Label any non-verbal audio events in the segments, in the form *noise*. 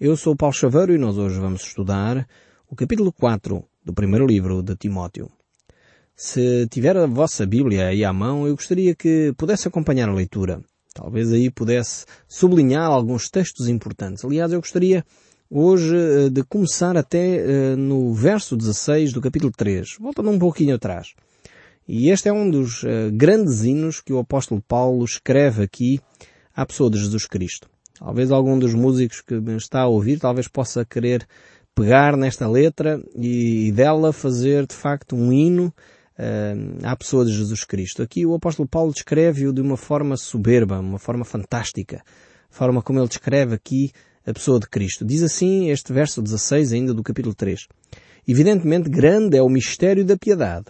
Eu sou Paulo Chaveiro e nós hoje vamos estudar o capítulo 4 do primeiro livro de Timóteo. Se tiver a vossa Bíblia aí à mão, eu gostaria que pudesse acompanhar a leitura. Talvez aí pudesse sublinhar alguns textos importantes. Aliás, eu gostaria hoje eh, de começar até eh, no verso 16 do capítulo 3, voltando um pouquinho atrás. E este é um dos uh, grandes hinos que o apóstolo Paulo escreve aqui à pessoa de Jesus Cristo. Talvez algum dos músicos que me está a ouvir talvez possa querer pegar nesta letra e, dela fazer de facto um hino uh, à pessoa de Jesus Cristo. Aqui o apóstolo Paulo descreve-o de uma forma soberba, uma forma fantástica. Forma como ele descreve aqui a pessoa de Cristo. Diz assim este verso 16 ainda do capítulo 3. Evidentemente grande é o mistério da piedade.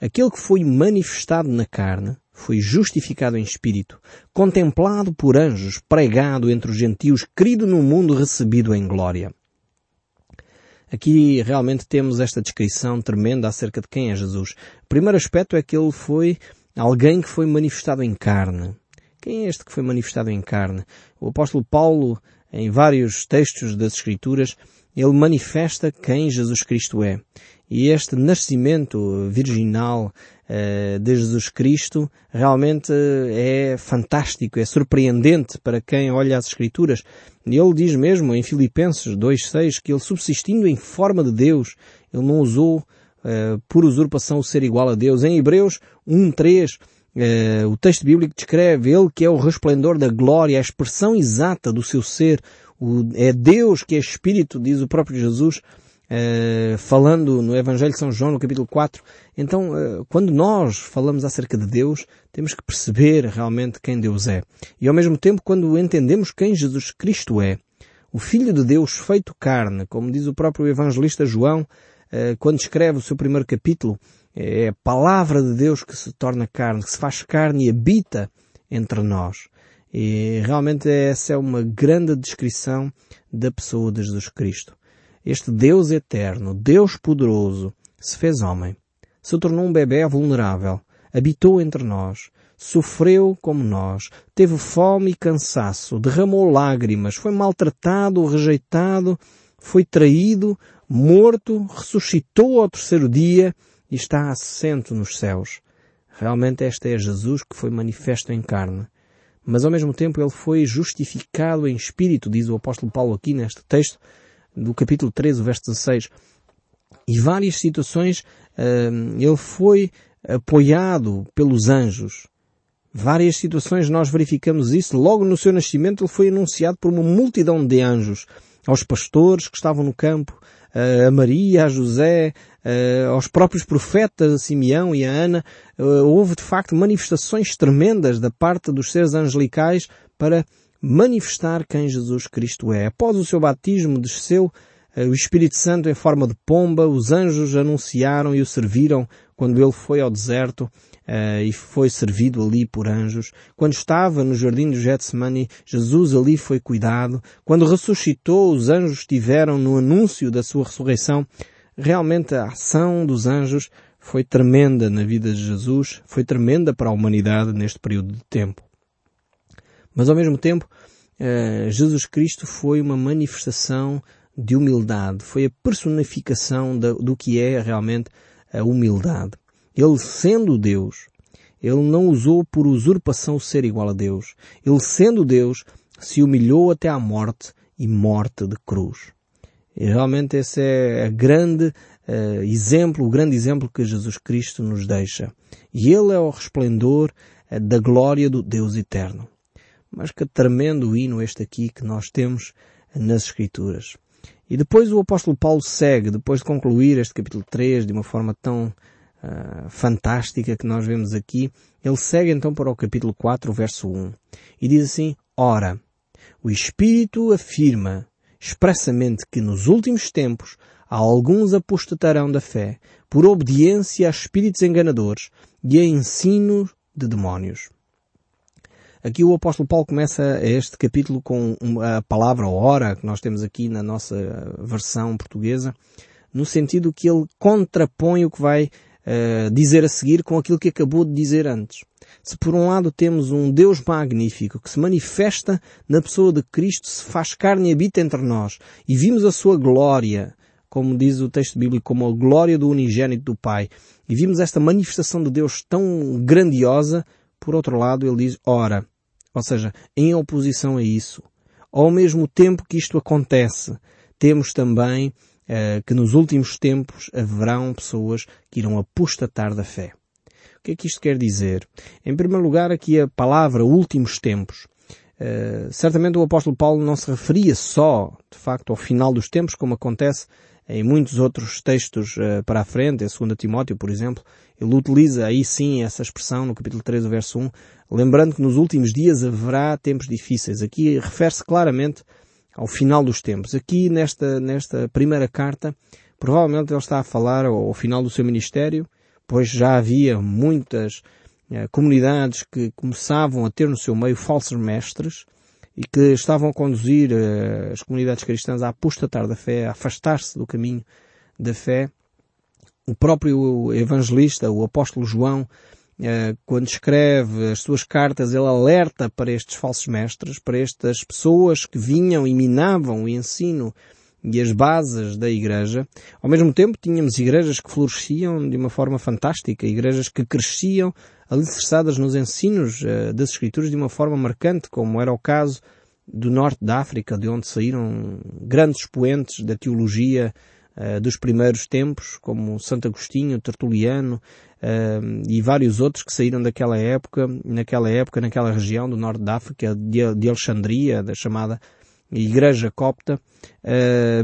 Aquele que foi manifestado na carne foi justificado em espírito, contemplado por anjos, pregado entre os gentios, querido no mundo, recebido em glória. Aqui realmente temos esta descrição tremenda acerca de quem é Jesus. O primeiro aspecto é que ele foi alguém que foi manifestado em carne. Quem é este que foi manifestado em carne? O apóstolo Paulo, em vários textos das Escrituras, ele manifesta quem Jesus Cristo é. E este nascimento virginal uh, de Jesus Cristo realmente é fantástico, é surpreendente para quem olha as Escrituras. Ele diz mesmo em Filipenses 2.6 que ele subsistindo em forma de Deus, ele não usou uh, por usurpação o ser igual a Deus. Em Hebreus 1.3 uh, eh, o texto bíblico descreve ele que é o resplendor da glória, a expressão exata do seu ser, o, é Deus que é Espírito, diz o próprio Jesus, uh, falando no Evangelho de São João, no capítulo 4. Então, uh, quando nós falamos acerca de Deus, temos que perceber realmente quem Deus é. E ao mesmo tempo, quando entendemos quem Jesus Cristo é, o Filho de Deus feito carne, como diz o próprio evangelista João, uh, quando escreve o seu primeiro capítulo, é a palavra de Deus que se torna carne, que se faz carne e habita entre nós. E realmente essa é uma grande descrição da pessoa de Jesus Cristo. Este Deus eterno, Deus poderoso, se fez homem, se tornou um bebê vulnerável, habitou entre nós, sofreu como nós, teve fome e cansaço, derramou lágrimas, foi maltratado, rejeitado, foi traído, morto, ressuscitou ao terceiro dia e está assento nos céus. Realmente este é Jesus que foi manifesto em carne mas ao mesmo tempo ele foi justificado em espírito, diz o apóstolo Paulo aqui neste texto, do capítulo 13, verso 16. E várias situações uh, ele foi apoiado pelos anjos. Várias situações nós verificamos isso. Logo no seu nascimento ele foi anunciado por uma multidão de anjos aos pastores que estavam no campo, a Maria, a José, aos próprios profetas, a Simeão e a Ana, houve de facto manifestações tremendas da parte dos seres angelicais para manifestar quem Jesus Cristo é. Após o seu batismo desceu o Espírito Santo em forma de pomba, os anjos anunciaram e o serviram quando ele foi ao deserto uh, e foi servido ali por anjos. Quando estava no jardim do Getsemane, Jesus ali foi cuidado. Quando ressuscitou, os anjos estiveram no anúncio da sua ressurreição. Realmente a ação dos anjos foi tremenda na vida de Jesus, foi tremenda para a humanidade neste período de tempo. Mas ao mesmo tempo, uh, Jesus Cristo foi uma manifestação de humildade, foi a personificação do que é realmente a humildade. Ele sendo Deus, ele não usou por usurpação ser igual a Deus. Ele sendo Deus, se humilhou até à morte e morte de cruz. E realmente esse é a grande uh, exemplo, o grande exemplo que Jesus Cristo nos deixa. E Ele é o resplendor uh, da glória do Deus eterno. Mas que tremendo hino este aqui que nós temos nas Escrituras. E depois o apóstolo Paulo segue, depois de concluir este capítulo 3 de uma forma tão uh, fantástica que nós vemos aqui, ele segue então para o capítulo 4, verso 1. E diz assim, Ora, o Espírito afirma expressamente que nos últimos tempos alguns apostatarão da fé por obediência a espíritos enganadores e a ensino de demónios. Aqui o apóstolo Paulo começa este capítulo com a palavra hora que nós temos aqui na nossa versão portuguesa, no sentido que ele contrapõe o que vai uh, dizer a seguir com aquilo que acabou de dizer antes. Se por um lado temos um Deus magnífico que se manifesta na pessoa de Cristo, se faz carne e habita entre nós, e vimos a sua glória, como diz o texto bíblico, como a glória do unigênito do Pai, e vimos esta manifestação de Deus tão grandiosa, por outro lado ele diz, ora, ou seja, em oposição a isso, ao mesmo tempo que isto acontece, temos também uh, que nos últimos tempos haverão pessoas que irão apostatar da fé. O que é que isto quer dizer? Em primeiro lugar, aqui a palavra últimos tempos. Uh, certamente o apóstolo Paulo não se referia só, de facto, ao final dos tempos, como acontece em muitos outros textos uh, para a frente, em 2 Timóteo, por exemplo, ele utiliza aí sim essa expressão no capítulo 3, verso 1, lembrando que nos últimos dias haverá tempos difíceis. Aqui refere-se claramente ao final dos tempos. Aqui nesta, nesta primeira carta, provavelmente ele está a falar ao, ao final do seu ministério, pois já havia muitas uh, comunidades que começavam a ter no seu meio falsos mestres, e que estavam a conduzir uh, as comunidades cristãs a apostatar da fé, a afastar-se do caminho da fé. O próprio evangelista, o apóstolo João, uh, quando escreve as suas cartas, ele alerta para estes falsos mestres, para estas pessoas que vinham e minavam o ensino e as bases da igreja. Ao mesmo tempo, tínhamos igrejas que floresciam de uma forma fantástica, igrejas que cresciam alicerçadas nos ensinos uh, das Escrituras de uma forma marcante, como era o caso do norte da África, de onde saíram grandes expoentes da teologia uh, dos primeiros tempos, como Santo Agostinho, Tertuliano uh, e vários outros que saíram daquela época, naquela época, naquela região do norte da África, de, de Alexandria, da chamada Igreja Copta,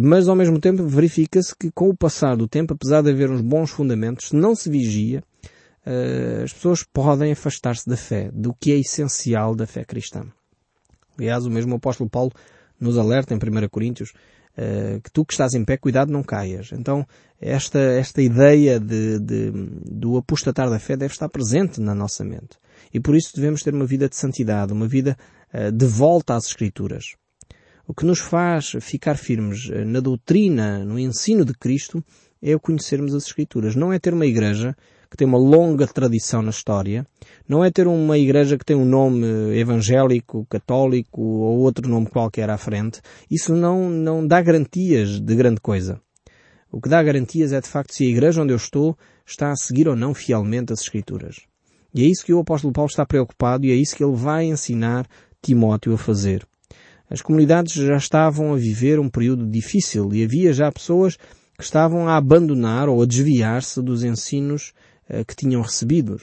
mas ao mesmo tempo verifica-se que com o passar do tempo, apesar de haver uns bons fundamentos, se não se vigia, uh, as pessoas podem afastar-se da fé, do que é essencial da fé cristã. Aliás, o mesmo apóstolo Paulo nos alerta em 1 Coríntios uh, que tu que estás em pé, cuidado não caias. Então, esta, esta ideia de, de, do apostatar da fé deve estar presente na nossa mente. E por isso devemos ter uma vida de santidade, uma vida de volta às Escrituras. O que nos faz ficar firmes na doutrina, no ensino de Cristo, é o conhecermos as Escrituras. Não é ter uma igreja que tem uma longa tradição na história. Não é ter uma igreja que tem um nome evangélico, católico ou outro nome qualquer à frente. Isso não, não dá garantias de grande coisa. O que dá garantias é de facto se a igreja onde eu estou está a seguir ou não fielmente as Escrituras. E é isso que o apóstolo Paulo está preocupado e é isso que ele vai ensinar Timóteo a fazer. As comunidades já estavam a viver um período difícil e havia já pessoas que estavam a abandonar ou a desviar-se dos ensinos eh, que tinham recebido.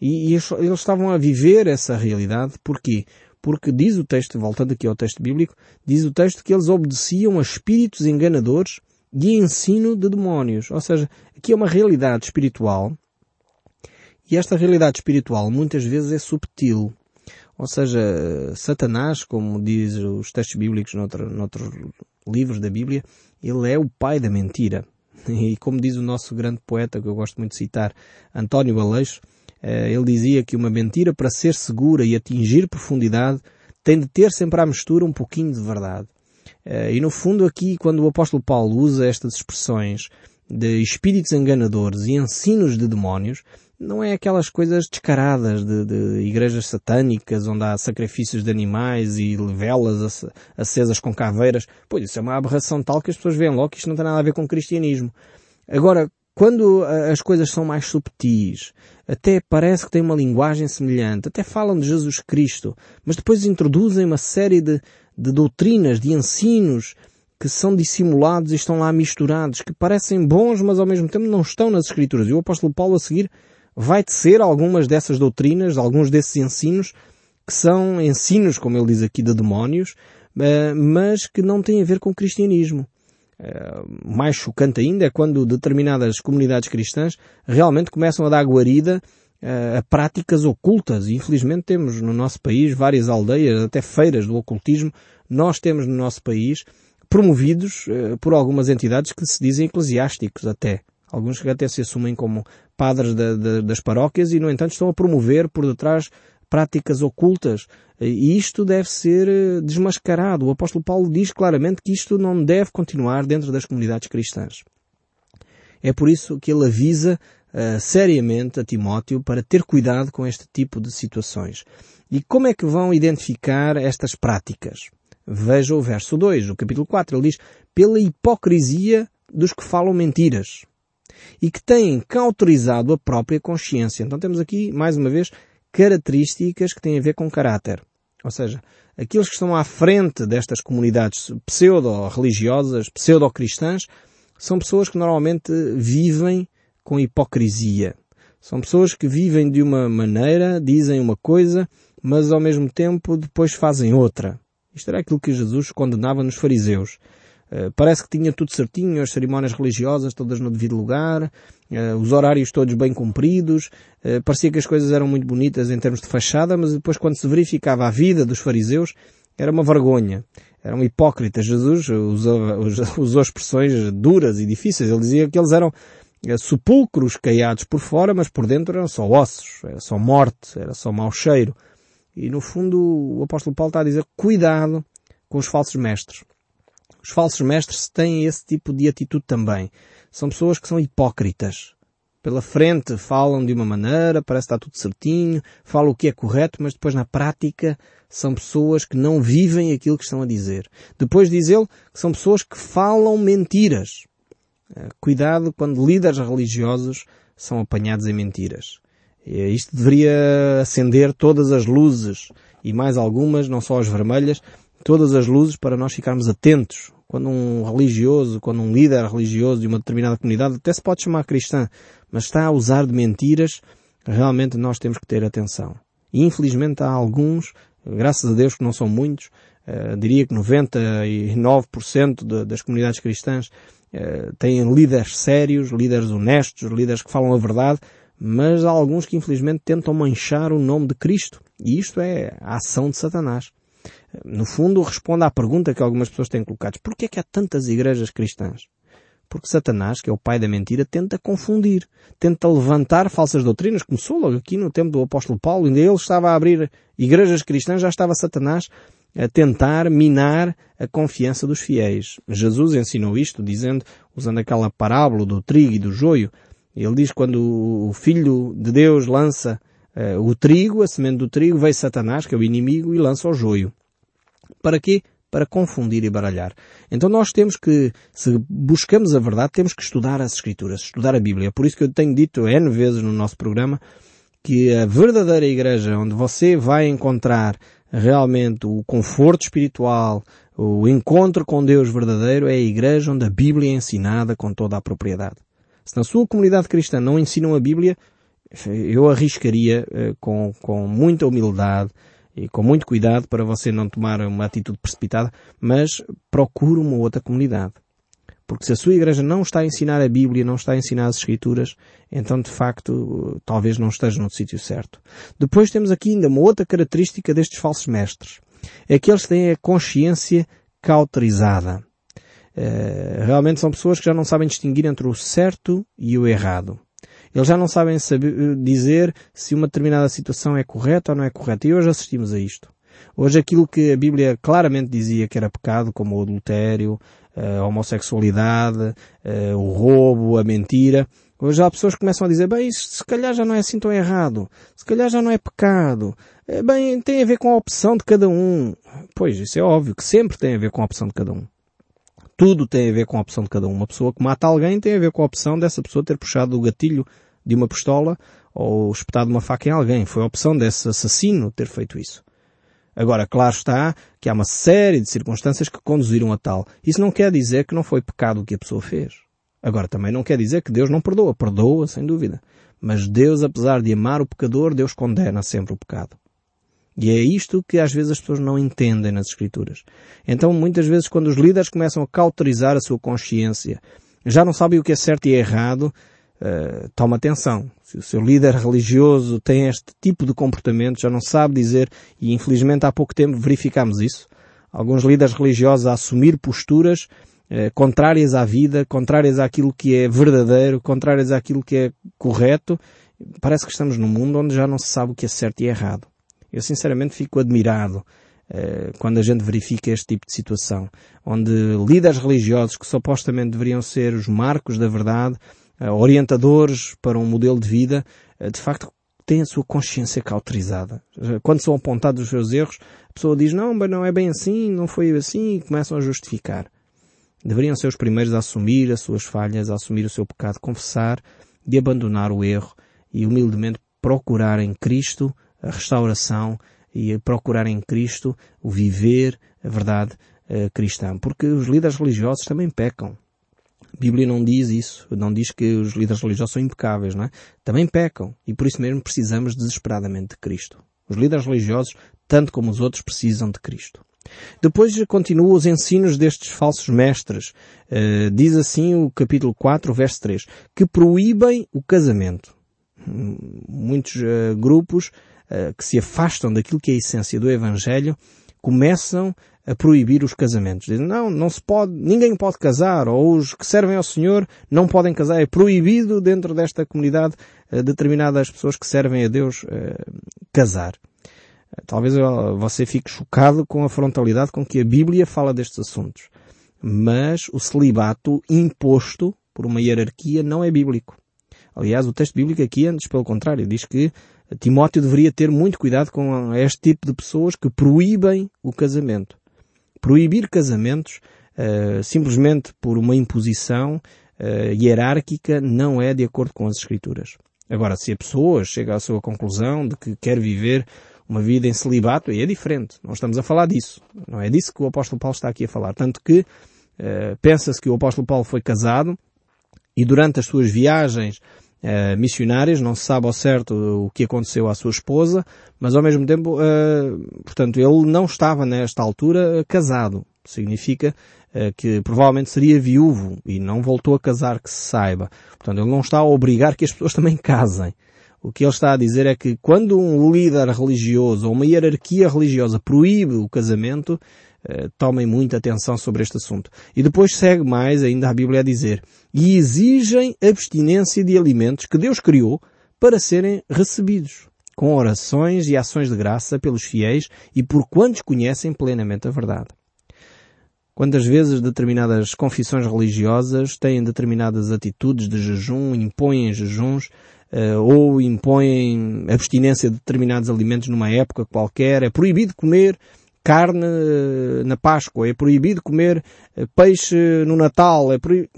E, eles, estavam a viver essa realidade. Porquê? Porque diz o texto, voltando aqui ao texto bíblico, diz o texto que eles obedeciam a espíritos enganadores e ensino de demónios. Ou seja, aqui é uma realidade espiritual e esta realidade espiritual muitas vezes é subtil. Ou seja, Satanás, como diz os textos bíblicos noutro, noutros livros da Bíblia, ele é o pai da mentira. *laughs* E como diz o nosso grande poeta, que eu gosto muito de citar, António Aleixo, eh, ele dizia que uma mentira, para ser segura e atingir profundidade, tem de ter sempre à mistura um pouquinho de verdade. Eh, e no fundo aqui, quando o apóstolo Paulo usa estas expressões de espíritos enganadores e ensinos de demónios, não é aquelas coisas descaradas de, de, igrejas satânicas onde há sacrifícios de animais e velas acesas com caveiras. Pois isso é uma aberração tal que as pessoas veem logo que isto não tem nada a ver com o cristianismo. Agora, quando as coisas são mais subtis, até parece que têm uma linguagem semelhante, até falam de Jesus Cristo, mas depois introduzem uma série de, de doutrinas, de ensinos, que são dissimulados e estão lá misturados, que parecem bons, mas ao mesmo tempo não estão nas Escrituras. E o apóstolo Paulo a seguir vai tecer algumas dessas doutrinas, alguns desses ensinos, que são ensinos, como ele diz aqui, de demónios, eh, mas que não têm a ver com o cristianismo. Eh, mais chocante ainda é quando determinadas comunidades cristãs realmente começam a dar guarida eh, a práticas ocultas. Infelizmente temos no nosso país várias aldeias, até feiras do ocultismo, nós temos no nosso país, promovidos por algumas entidades que se dizem eclesiásticos até. Alguns que até se assumem como padres das paróquias e, no entanto, estão a promover por detrás práticas ocultas. E isto deve ser eh, desmascarado. O apóstolo Paulo diz claramente que isto não deve continuar dentro das comunidades cristãs. É por isso que ele avisa uh, seriamente a Timóteo para ter cuidado com este tipo de situações. E como é que vão identificar estas práticas? Veja o verso 2 do capítulo 4. Ele diz, pela hipocrisia dos que falam mentiras e que têm cauterizado a própria consciência. Então temos aqui, mais uma vez, características que têm a ver com caráter. Ou seja, aqueles que estão à frente destas comunidades pseudo-religiosas, pseudo-cristãs, são pessoas que normalmente vivem com hipocrisia. São pessoas que vivem de uma maneira, dizem uma coisa, mas ao mesmo tempo depois fazem outra. Isto era aquilo que Jesus condenava nos fariseus. Uh, parece que tinha tudo certinho, as cerimónias religiosas todas no devido lugar, uh, os horários todos bem cumpridos, uh, parecia que as coisas eram muito bonitas em termos de fachada, mas depois quando se verificava a vida dos fariseus, era uma vergonha. Eram hipócritas. Jesus usou, *laughs* usou expressões duras e difíceis. Ele dizia que eles eram sepulcros caiados por fora, mas por dentro eram só ossos, era só morte, era só mau cheiro. E no fundo o apóstolo Paulo está a dizer cuidado com os falsos mestres. Os falsos mestres têm esse tipo de atitude também. São pessoas que são hipócritas. Pela frente falam de uma maneira, parece que está tudo certinho, falam o que é correto, mas depois na prática são pessoas que não vivem aquilo que estão a dizer. Depois diz ele que são pessoas que falam mentiras. Eh, cuidado quando líderes religiosos são apanhados em mentiras. Isto deveria acender todas as luzes e mais algumas, não só as vermelhas, todas as luzes para nós ficarmos atentos. Quando um religioso, quando um líder religioso de uma determinada comunidade, até se pode chamar cristã, mas está a usar de mentiras, realmente nós temos que ter atenção. E infelizmente há alguns, graças a Deus que não são muitos, uh, diria que 99% de, das comunidades cristãs uh, têm líderes sérios, líderes honestos, líderes que falam a verdade, mas há alguns que infelizmente tentam manchar o nome de Cristo. E isto é a ação de Satanás. No fundo, responde à pergunta que algumas pessoas têm colocado. Por que é que há tantas igrejas cristãs? Porque Satanás, que é o pai da mentira, tenta confundir, tenta levantar falsas doutrinas. Começou logo aqui no tempo do apóstolo Paulo, ainda ele estava a abrir igrejas cristãs, já estava Satanás a tentar minar a confiança dos fiéis. Jesus ensinou isto, dizendo, usando aquela parábola do trigo e do joio, ele diz quando o Filho de Deus lança uh, o trigo, a semente do trigo, veio Satanás, que é o inimigo, e lança o joio. Para quê? Para confundir e baralhar. Então nós temos que, se buscamos a verdade, temos que estudar as Escrituras, estudar a Bíblia. Por isso que eu tenho dito N vezes no nosso programa que a verdadeira igreja, onde você vai encontrar realmente o conforto espiritual, o encontro com Deus verdadeiro, é a igreja onde a Bíblia é ensinada com toda a propriedade. Se na sua comunidade cristã não ensinam a Bíblia, eu arriscaria eh, com, com muita humildade e com muito cuidado para você não tomar uma atitude precipitada, mas procure uma outra comunidade. Porque se a sua igreja não está a ensinar a Bíblia, não está a ensinar as Escrituras, então de facto talvez não esteja no sítio certo. Depois temos aqui ainda uma outra característica destes falsos mestres. É que eles têm a consciência cauterizada. Eh, realmente são pessoas que já não sabem distinguir entre o certo e o errado. Eles já não sabem saber, eh, dizer se uma determinada situação é correta ou não é correta. E hoje assistimos a isto. Hoje aquilo que a Bíblia claramente dizia que era pecado, como o adultério, a homossexualidade, o roubo, a mentira, hoje há pessoas que começam a dizer, bem, isto se calhar já não é assim tão errado, se calhar já não é pecado, eh, bem, tem a ver com a opção de cada um. Pois, isso é óbvio que sempre tem a ver com a opção de cada um. Tudo tem a ver com a opção de cada um. Uma pessoa que mata alguém tem a ver com a opção dessa pessoa ter puxado o gatilho de uma pistola ou espetado uma faca em alguém. Foi a opção desse assassino ter feito isso. Agora, claro está que há uma série de circunstâncias que conduziram a tal. Isso não quer dizer que não foi pecado o que a pessoa fez. Agora, também não quer dizer que Deus não perdoa. Perdoa, sem dúvida. Mas Deus, apesar de amar o pecador, Deus condena sempre o pecado. E é isto que às vezes as pessoas não entendem nas Escrituras. Então, muitas vezes, quando os líderes começam a cauterizar a sua consciência, já não sabem o que é certo e errado, uh, toma atenção. Se o seu líder religioso tem este tipo de comportamento, já não sabe dizer, e infelizmente há pouco tempo verificamos isso, alguns líderes religiosos a assumir posturas uh, contrárias à vida, contrárias àquilo que é verdadeiro, contrárias àquilo que é correto, parece que estamos num mundo onde já não se sabe o que é certo e errado. Eu sinceramente fico admirado uh, quando a gente verifica este tipo de situação, onde líderes religiosos que supostamente deveriam ser os marcos da verdade, orientadores para um modelo de vida, de facto têm a sua consciência cauterizada. Quando são apontados os seus erros, a pessoa diz, não, mas não é bem assim, não foi assim, e começam a justificar. Deveriam ser os primeiros a assumir as suas falhas, a assumir o seu pecado, confessar, de abandonar o erro e humildemente procurar em Cristo a restauração e procurar em Cristo o viver a verdade cristã. Porque os líderes religiosos também pecam. A Bíblia não diz isso, não diz que os líderes religiosos são impecáveis, não é? Também pecam e por isso mesmo precisamos desesperadamente de Cristo. Os líderes religiosos, tanto como os outros, precisam de Cristo. Depois continua os ensinos destes falsos mestres. Uh, diz assim o capítulo 4, verso 3, que proíbem o casamento. Muitos uh, grupos uh, que se afastam daquilo que é a essência do Evangelho começam a proibir os casamentos. Dizem, não, não se pode, ninguém pode casar, ou os que servem ao Senhor não podem casar. É proibido dentro desta comunidade uh, determinadas pessoas que servem a Deus uh, casar. Talvez você fique chocado com a frontalidade com que a Bíblia fala destes assuntos. Mas o celibato imposto por uma hierarquia não é bíblico. Aliás, o texto bíblico aqui, antes pelo contrário, diz que Timóteo deveria ter muito cuidado com este tipo de pessoas que proíbem o casamento. Proibir casamentos uh, simplesmente por uma imposição uh, hierárquica não é de acordo com as Escrituras. Agora, se a pessoa chega à sua conclusão de que quer viver uma vida em celibato, aí é diferente. Não estamos a falar disso. Não é disso que o apóstolo Paulo está aqui a falar. Tanto que uh, pensa-se que o apóstolo Paulo foi casado e durante as suas viagens uh, missionárias, não se sabe ao certo o que aconteceu à sua esposa, mas ao mesmo tempo, uh, portanto, ele não estava nesta altura casado. Significa que provavelmente seria viúvo e não voltou a casar, que se saiba. Portanto, ele não está a obrigar que as pessoas *laughs* também casem. O que ele está a dizer é que quando um líder religioso ou uma hierarquia religiosa proíbe o casamento, eh, tomem muita atenção sobre este assunto. E depois segue mais ainda a Bíblia a dizer, e exigem abstinência de alimentos que Deus criou para serem recebidos, com orações e ações de graça pelos fiéis e por quantos conhecem plenamente a verdade. Quantas vezes determinadas confissões religiosas têm determinadas atitudes de jejum, impõem jejuns, uh, ou impõem abstinência de determinados alimentos numa época qualquer, é proibido comer carne uh, na Páscoa, é proibido comer uh, peixe no Natal, é proibido...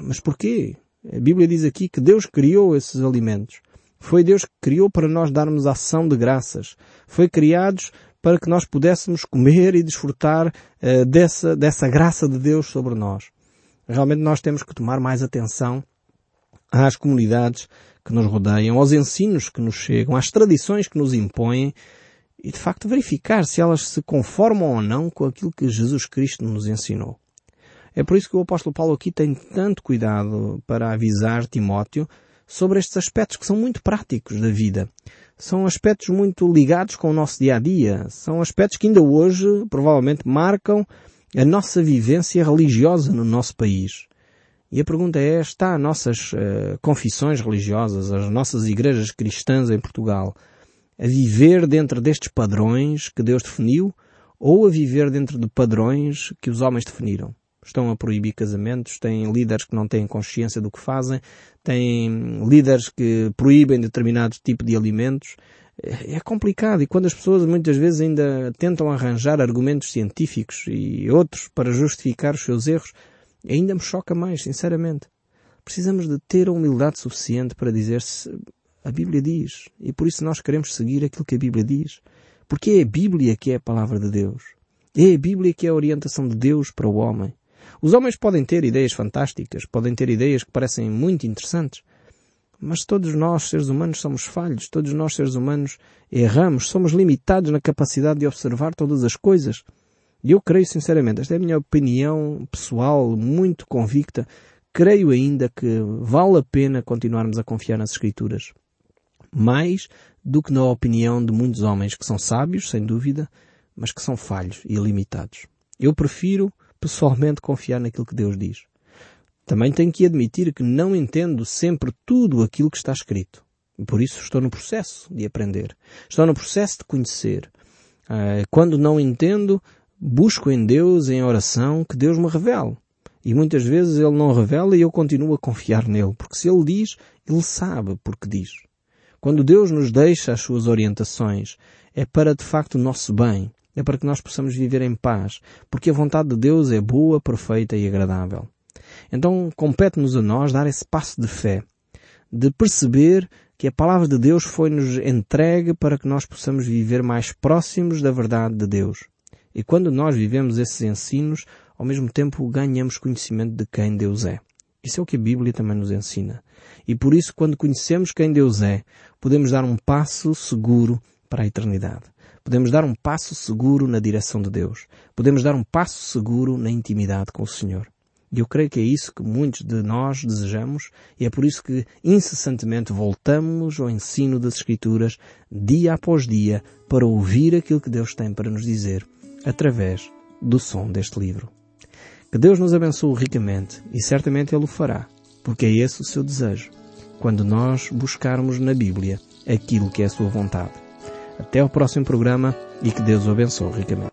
Mas porquê? A Bíblia diz aqui que Deus criou esses alimentos. Foi Deus que criou para nós darmos ação de graças. Foi criados para que nós pudéssemos comer e desfrutar uh, dessa, dessa graça de Deus sobre nós. Realmente nós temos que tomar mais atenção às comunidades que nos rodeiam, aos ensinos que nos chegam, às tradições que nos impõem e de facto verificar se elas se conformam ou não com aquilo que Jesus Cristo nos ensinou. É por isso que o apóstolo Paulo aqui tem tanto cuidado para avisar Timóteo sobre estes aspectos que são muito práticos da vida são aspectos muito ligados com o nosso dia a dia. São aspectos que ainda hoje provavelmente marcam a nossa vivência religiosa no nosso país. E a pergunta é, está as nossas uh, confissões religiosas, as nossas igrejas cristãs em Portugal, a viver dentro destes padrões que Deus definiu ou a viver dentro de padrões que os homens definiram? Estão a proibir casamentos, têm líderes que não têm consciência do que fazem, têm líderes que proíbem determinado tipo de alimentos. É, é complicado e quando as pessoas muitas vezes ainda tentam arranjar argumentos científicos e outros para justificar os seus erros, ainda me choca mais, sinceramente. Precisamos de ter a humildade suficiente para dizer se a Bíblia diz e por isso nós queremos seguir aquilo que a Bíblia diz. Porque é a Bíblia que é a palavra de Deus. É a Bíblia que é a orientação de Deus para o homem. Os homens podem ter ideias fantásticas, podem ter ideias que parecem muito interessantes, mas todos nós, seres humanos, somos falhos, todos nós, seres humanos, erramos, somos limitados na capacidade de observar todas as coisas. E eu creio sinceramente, esta é a minha opinião pessoal, muito convicta, creio ainda que vale a pena continuarmos a confiar nas Escrituras. Mais do que na opinião de muitos homens que são sábios, sem dúvida, mas que são falhos e limitados. Eu prefiro pessoalmente confiar naquilo que Deus diz. Também tenho que admitir que não entendo sempre tudo aquilo que está escrito. Por isso estou no processo de aprender. Estou no processo de conhecer. Ah, quando não entendo, busco em Deus, em oração, que Deus me revele. E muitas vezes Ele não revela e eu continuo a confiar nele, porque se Ele diz, Ele sabe porque diz. Quando Deus nos deixa as suas orientações, é para de facto o nosso bem, é para que nós possamos viver em paz, porque a vontade de Deus é boa, perfeita e agradável. Então compete-nos a nós dar esse passo de fé, de perceber que a palavra de Deus foi-nos entregue para que nós possamos viver mais próximos da verdade de Deus. E quando nós vivemos esses ensinos, ao mesmo tempo ganhamos conhecimento de quem Deus é. Isso é o que a Bíblia também nos ensina. E por isso, quando conhecemos quem Deus é, podemos dar um passo seguro para a eternidade. Podemos dar um passo seguro na direção de Deus. Podemos dar um passo seguro na intimidade com o Senhor. E eu creio que é isso que muitos de nós desejamos e é por isso que incessantemente voltamos ao ensino das Escrituras dia após dia para ouvir aquilo que Deus tem para nos dizer através do som deste livro. Que Deus nos abençoe ricamente e certamente Ele o fará, porque é esse o seu desejo, quando nós buscarmos na Bíblia aquilo que é a sua vontade. Até ao próximo programa e que Deus o abençoe ricamente.